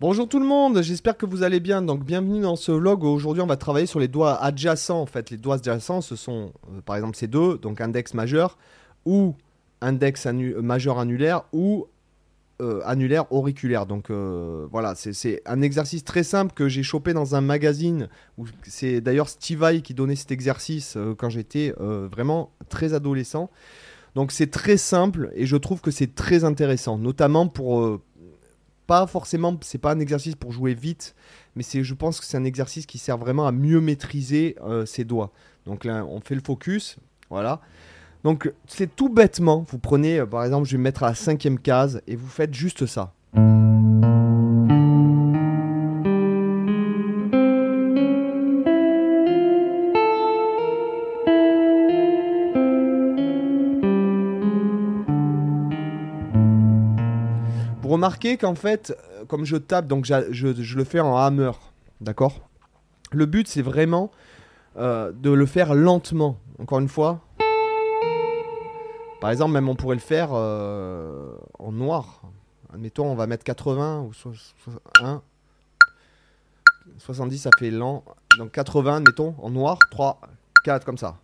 Bonjour tout le monde, j'espère que vous allez bien. Donc bienvenue dans ce vlog. Aujourd'hui, on va travailler sur les doigts adjacents. En fait, les doigts adjacents, ce sont euh, par exemple ces deux, donc index majeur ou index majeur annulaire ou euh, annulaire auriculaire. Donc euh, voilà, c'est un exercice très simple que j'ai chopé dans un magazine. C'est d'ailleurs Steve Vai qui donnait cet exercice quand j'étais vraiment très adolescent. Donc c'est très simple et je trouve que c'est très intéressant, notamment pour euh, forcément, c'est pas un exercice pour jouer vite, mais c'est, je pense que c'est un exercice qui sert vraiment à mieux maîtriser euh, ses doigts. Donc là, on fait le focus, voilà. Donc c'est tout bêtement, vous prenez, euh, par exemple, je vais me mettre à la cinquième case et vous faites juste ça. Remarquez qu'en fait, euh, comme je tape, donc je, le fais en hammer, d'accord? Le but, c'est vraiment euh, de le faire lentement. Encore une fois. Par exemple, même on pourrait le faire euh, en noir. Admettons, on va mettre 80 ou 1. 70, ça fait lent. Donc 80, admettons, en noir. 3, 4, comme ça.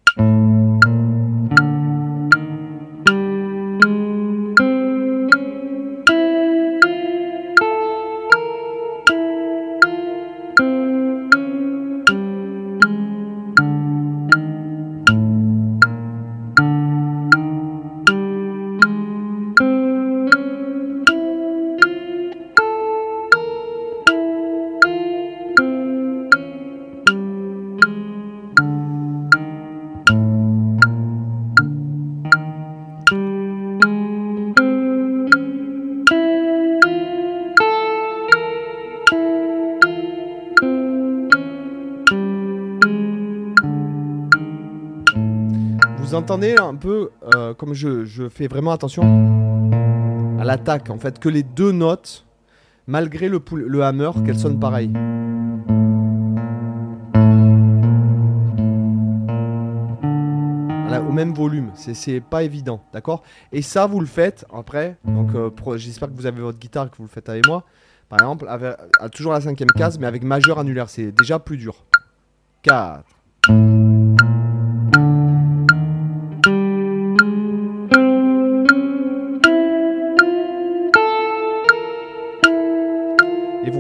Entendez un peu, euh, comme je, fais vraiment attention à l'attaque, en fait, que les deux notes, malgré le, le hammer, qu'elles sonnent pareil. au même volume, c'est pas évident, d'accord? Et ça, vous le faites après, donc euh, j'espère que vous avez votre guitare que vous le faites avec moi. Par exemple, toujours la cinquième case, mais avec majeur annulaire, c'est déjà plus dur. 4.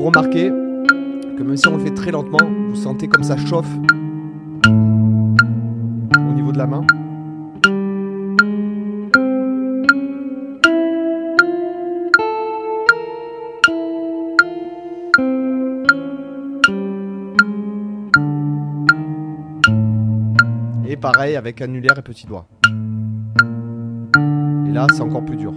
Remarquez que même si on le fait très lentement, vous sentez comme ça chauffe au niveau de la main. Et pareil avec annulaire et petit doigt. Et là, c'est encore plus dur.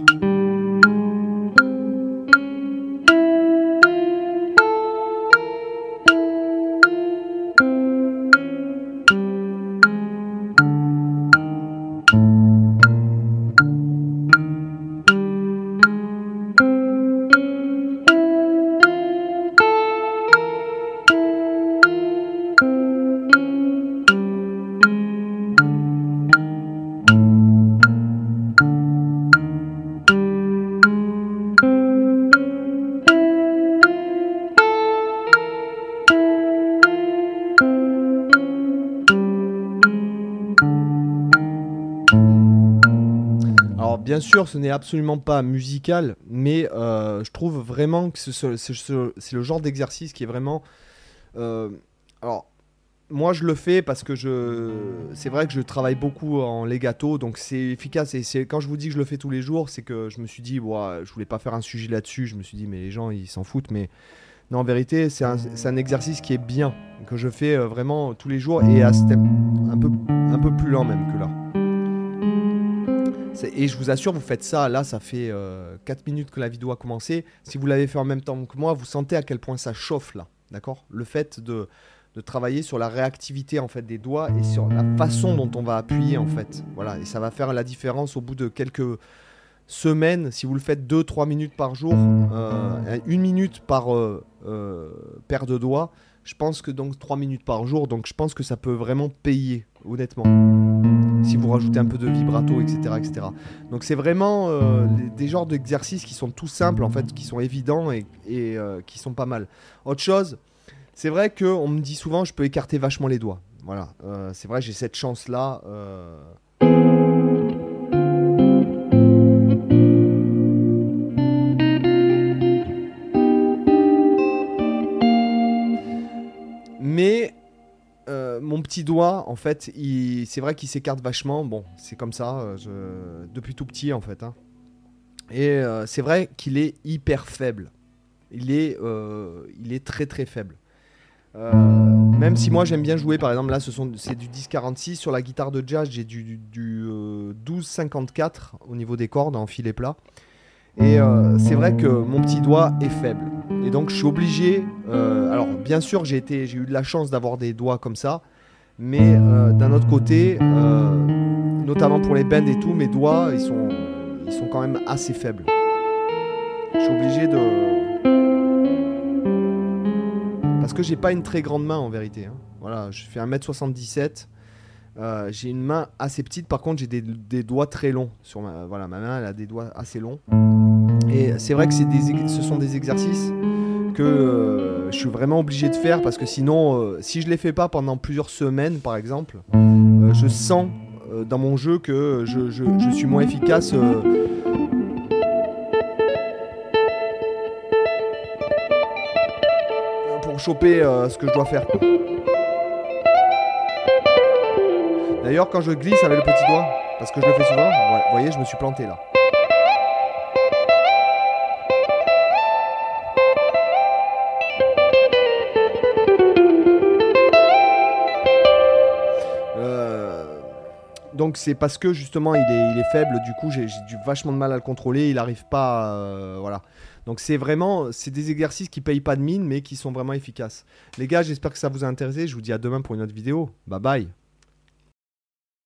Bien sûr, ce n'est absolument pas musical, mais euh, je trouve vraiment que c'est le genre d'exercice qui est vraiment. Euh, alors, moi, je le fais parce que je. C'est vrai que je travaille beaucoup en legato, donc c'est efficace. Et quand je vous dis que je le fais tous les jours, c'est que je me suis dit, bon, je voulais pas faire un sujet là-dessus. Je me suis dit, mais les gens, ils s'en foutent. Mais non, en vérité, c'est un, exercice qui est bien, que je fais euh, vraiment tous les jours et à step un un peu plus lent même que là. Et je vous assure, vous faites ça, là, ça fait 4 euh, minutes que la vidéo a commencé. Si vous l'avez fait en même temps que moi, vous sentez à quel point ça chauffe là. D'accord? Le fait de, travailler sur la réactivité en fait des doigts et sur la façon dont on va appuyer en fait. Voilà, et ça va faire la différence au bout de quelques semaines. Si vous le faites 2-3 minutes par jour, euh, une minute par euh, paire de doigts, je pense que donc 3 minutes par jour, donc je pense que ça peut vraiment payer, honnêtement. Si vous rajoutez un peu de vibrato, etc. etc. Donc c'est vraiment euh, des genres d'exercices qui sont tout simples, en fait, qui sont évidents et, euh, qui sont pas mal. Autre chose, c'est vrai qu'on me dit souvent je peux écarter vachement les doigts. Voilà, euh, c'est vrai, j'ai cette chance-là. Petit doigt, en fait, c'est vrai qu'il s'écarte vachement. Bon, c'est comme ça, euh, depuis tout petit, en fait. Hein. Et euh, c'est vrai qu'il est hyper faible. Il est, euh, il est très très faible. même si moi j'aime bien jouer, par exemple, là c'est du 10-46. Sur la guitare de jazz, j'ai du, du 12-54 au niveau des cordes en filet plat. Et c'est vrai que mon petit doigt est faible. Et donc je suis obligé. alors bien sûr, j'ai eu de la chance d'avoir des doigts comme ça. Mais euh, d'un autre côté, euh, notamment pour les bends et tout, mes doigts, ils sont, ils sont quand même assez faibles. Je suis obligé de... Parce que j'ai pas une très grande main en vérité. Hein. Voilà, je fais 1m77. Euh, j'ai une main assez petite, par contre j'ai des, des, doigts très longs. Sur ma, voilà, ma main elle a des doigts assez longs. Et c'est vrai que des, ce sont des exercices que euh, je suis vraiment obligé de faire parce que sinon, euh, si je les fais pas pendant plusieurs semaines, par exemple, euh, je sens dans mon jeu que je, je suis moins efficace. pour choper ce que je dois faire. D'ailleurs, quand je glisse avec le petit doigt, parce que je le fais souvent, vous voyez, je me suis planté là. Donc c'est parce que justement il est, faible, du coup j'ai du vachement de mal à le contrôler, il n'arrive pas, euh, voilà. Donc c'est vraiment, c'est des exercices qui payent pas de mine, mais qui sont vraiment efficaces. Les gars, j'espère que ça vous a intéressé. Je vous dis à demain pour une autre vidéo. Bye bye.